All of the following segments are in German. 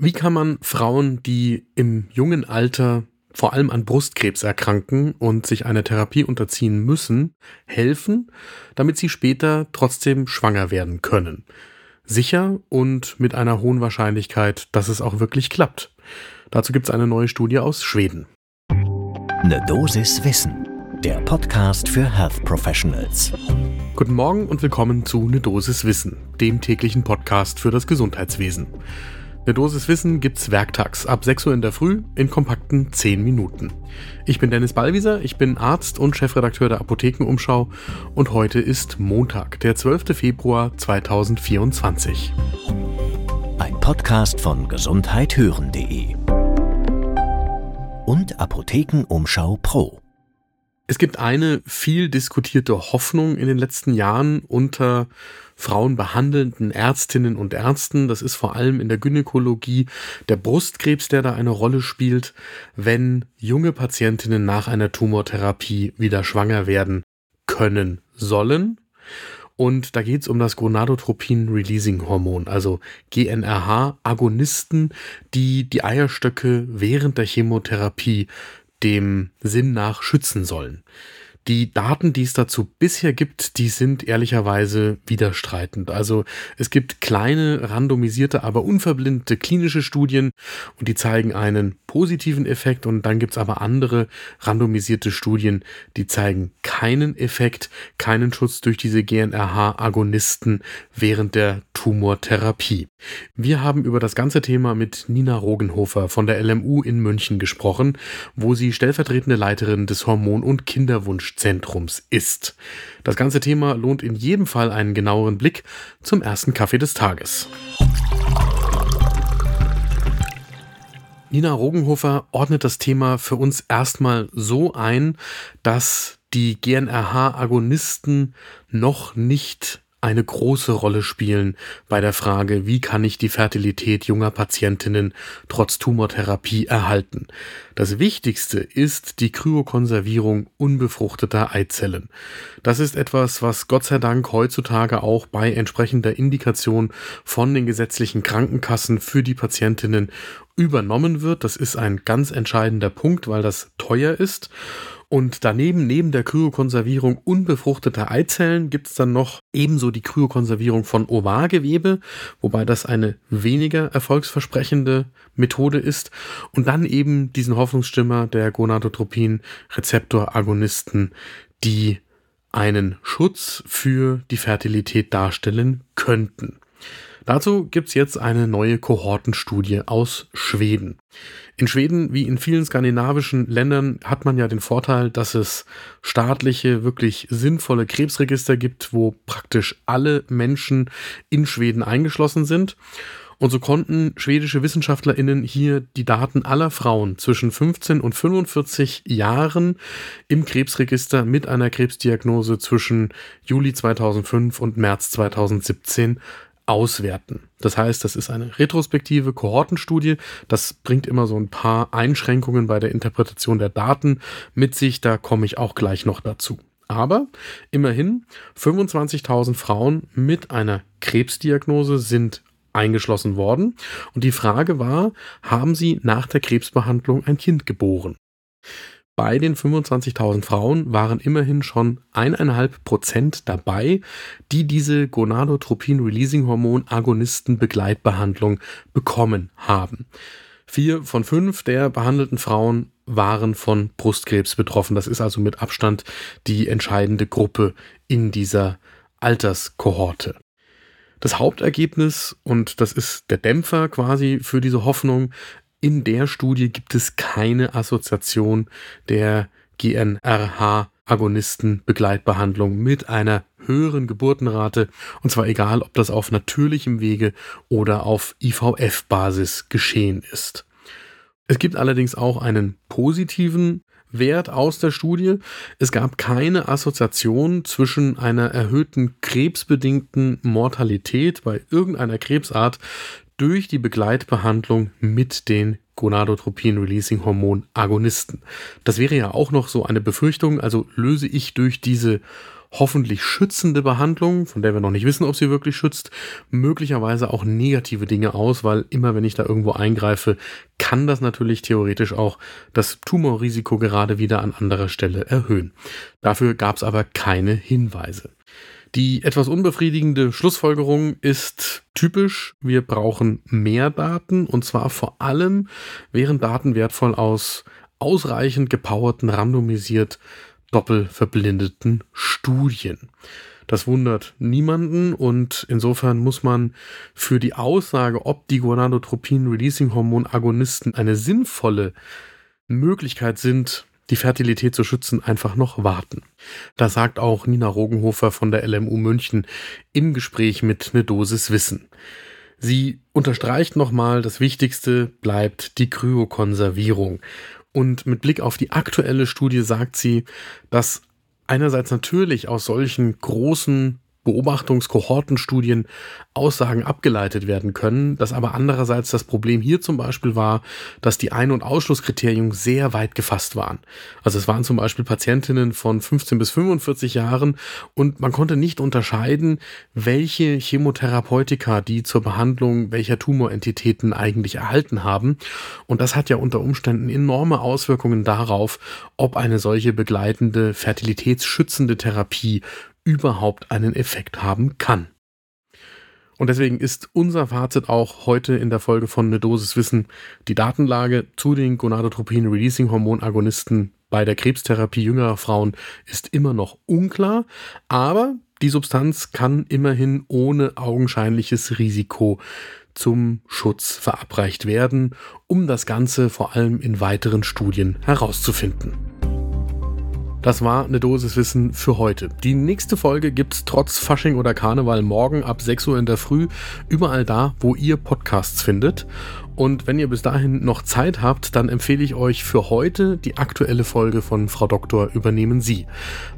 Wie kann man Frauen, die im jungen Alter vor allem an Brustkrebs erkranken und sich einer Therapie unterziehen müssen, helfen, damit sie später trotzdem schwanger werden können? Sicher und mit einer hohen Wahrscheinlichkeit, dass es auch wirklich klappt. Dazu gibt es eine neue Studie aus Schweden. Eine Dosis Wissen, der Podcast für Health Professionals. Guten Morgen und willkommen zu Ne Dosis Wissen, dem täglichen Podcast für das Gesundheitswesen. Eine Dosis Wissen gibt's werktags ab 6 Uhr in der Früh in kompakten 10 Minuten. Ich bin Dennis Ballwieser, ich bin Arzt und Chefredakteur der Apothekenumschau und heute ist Montag, der 12. Februar 2024. Ein Podcast von gesundheithören.de und Apothekenumschau Pro. Es gibt eine viel diskutierte Hoffnung in den letzten Jahren unter frauenbehandelnden Ärztinnen und Ärzten. Das ist vor allem in der Gynäkologie der Brustkrebs, der da eine Rolle spielt, wenn junge Patientinnen nach einer Tumortherapie wieder schwanger werden können sollen. Und da geht es um das Gonadotropin-Releasing-Hormon, also GNRH-Agonisten, die die Eierstöcke während der Chemotherapie dem Sinn nach schützen sollen. Die Daten, die es dazu bisher gibt, die sind ehrlicherweise widerstreitend. Also es gibt kleine, randomisierte, aber unverblindete klinische Studien und die zeigen einen positiven Effekt und dann gibt es aber andere randomisierte Studien, die zeigen keinen Effekt, keinen Schutz durch diese GNRH-Agonisten während der Tumortherapie. Wir haben über das ganze Thema mit Nina Rogenhofer von der LMU in München gesprochen, wo sie stellvertretende Leiterin des Hormon- und Kinderwunschzentrums ist. Das ganze Thema lohnt in jedem Fall einen genaueren Blick zum ersten Kaffee des Tages. Nina Rogenhofer ordnet das Thema für uns erstmal so ein, dass die GNRH-Agonisten noch nicht eine große Rolle spielen bei der Frage, wie kann ich die Fertilität junger Patientinnen trotz Tumortherapie erhalten. Das Wichtigste ist die Kryokonservierung unbefruchteter Eizellen. Das ist etwas, was Gott sei Dank heutzutage auch bei entsprechender Indikation von den gesetzlichen Krankenkassen für die Patientinnen übernommen wird. Das ist ein ganz entscheidender Punkt, weil das teuer ist. Und daneben, neben der Kryokonservierung unbefruchteter Eizellen, gibt es dann noch ebenso die Kryokonservierung von Ovargewebe, wobei das eine weniger erfolgsversprechende Methode ist. Und dann eben diesen Hoffnungsstimmer der Gonadotropin-Rezeptoragonisten, die einen Schutz für die Fertilität darstellen könnten. Dazu gibt's jetzt eine neue Kohortenstudie aus Schweden. In Schweden wie in vielen skandinavischen Ländern hat man ja den Vorteil, dass es staatliche, wirklich sinnvolle Krebsregister gibt, wo praktisch alle Menschen in Schweden eingeschlossen sind. Und so konnten schwedische WissenschaftlerInnen hier die Daten aller Frauen zwischen 15 und 45 Jahren im Krebsregister mit einer Krebsdiagnose zwischen Juli 2005 und März 2017 auswerten. Das heißt, das ist eine retrospektive Kohortenstudie. Das bringt immer so ein paar Einschränkungen bei der Interpretation der Daten mit sich. Da komme ich auch gleich noch dazu. Aber immerhin 25.000 Frauen mit einer Krebsdiagnose sind eingeschlossen worden. Und die Frage war, haben sie nach der Krebsbehandlung ein Kind geboren? Bei den 25.000 Frauen waren immerhin schon eineinhalb Prozent dabei, die diese Gonadotropin-Releasing-Hormon-Agonisten-Begleitbehandlung bekommen haben. Vier von fünf der behandelten Frauen waren von Brustkrebs betroffen. Das ist also mit Abstand die entscheidende Gruppe in dieser Alterskohorte. Das Hauptergebnis, und das ist der Dämpfer quasi für diese Hoffnung, in der Studie gibt es keine Assoziation der GNRH-Agonisten-Begleitbehandlung mit einer höheren Geburtenrate, und zwar egal, ob das auf natürlichem Wege oder auf IVF-Basis geschehen ist. Es gibt allerdings auch einen positiven Wert aus der Studie. Es gab keine Assoziation zwischen einer erhöhten krebsbedingten Mortalität bei irgendeiner Krebsart durch die Begleitbehandlung mit den Gonadotropin-Releasing-Hormon-Agonisten. Das wäre ja auch noch so eine Befürchtung, also löse ich durch diese hoffentlich schützende Behandlung, von der wir noch nicht wissen, ob sie wirklich schützt, möglicherweise auch negative Dinge aus, weil immer wenn ich da irgendwo eingreife, kann das natürlich theoretisch auch das Tumorrisiko gerade wieder an anderer Stelle erhöhen. Dafür gab es aber keine Hinweise. Die etwas unbefriedigende Schlussfolgerung ist typisch, wir brauchen mehr Daten und zwar vor allem wären Daten wertvoll aus ausreichend gepowerten, randomisiert doppelverblindeten Studien. Das wundert niemanden und insofern muss man für die Aussage, ob die Gonadotropin-Releasing-Hormon-Agonisten eine sinnvolle Möglichkeit sind, die Fertilität zu schützen, einfach noch warten. Da sagt auch Nina Rogenhofer von der LMU München im Gespräch mit Ne Dosis Wissen. Sie unterstreicht nochmal, das Wichtigste bleibt die Kryokonservierung. Und mit Blick auf die aktuelle Studie sagt sie, dass einerseits natürlich aus solchen großen Beobachtungskohortenstudien Aussagen abgeleitet werden können, dass aber andererseits das Problem hier zum Beispiel war, dass die Ein- und Ausschlusskriterien sehr weit gefasst waren. Also es waren zum Beispiel Patientinnen von 15 bis 45 Jahren und man konnte nicht unterscheiden, welche Chemotherapeutika die zur Behandlung welcher Tumorentitäten eigentlich erhalten haben. Und das hat ja unter Umständen enorme Auswirkungen darauf, ob eine solche begleitende fertilitätsschützende Therapie überhaupt einen Effekt haben kann. Und deswegen ist unser Fazit auch heute in der Folge von Ne Dosis Wissen, die Datenlage zu den Gonadotropin-Releasing-Hormon-Agonisten bei der Krebstherapie jüngerer Frauen ist immer noch unklar, aber die Substanz kann immerhin ohne augenscheinliches Risiko zum Schutz verabreicht werden, um das Ganze vor allem in weiteren Studien herauszufinden. Das war eine Dosis Wissen für heute. Die nächste Folge gibt's trotz Fasching oder Karneval morgen ab 6 Uhr in der Früh überall da, wo ihr Podcasts findet. Und wenn ihr bis dahin noch Zeit habt, dann empfehle ich euch für heute die aktuelle Folge von Frau Doktor übernehmen Sie.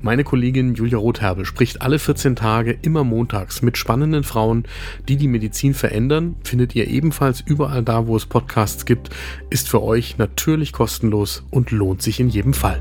Meine Kollegin Julia Rotherbe spricht alle 14 Tage immer montags mit spannenden Frauen, die die Medizin verändern. Findet ihr ebenfalls überall da, wo es Podcasts gibt, ist für euch natürlich kostenlos und lohnt sich in jedem Fall.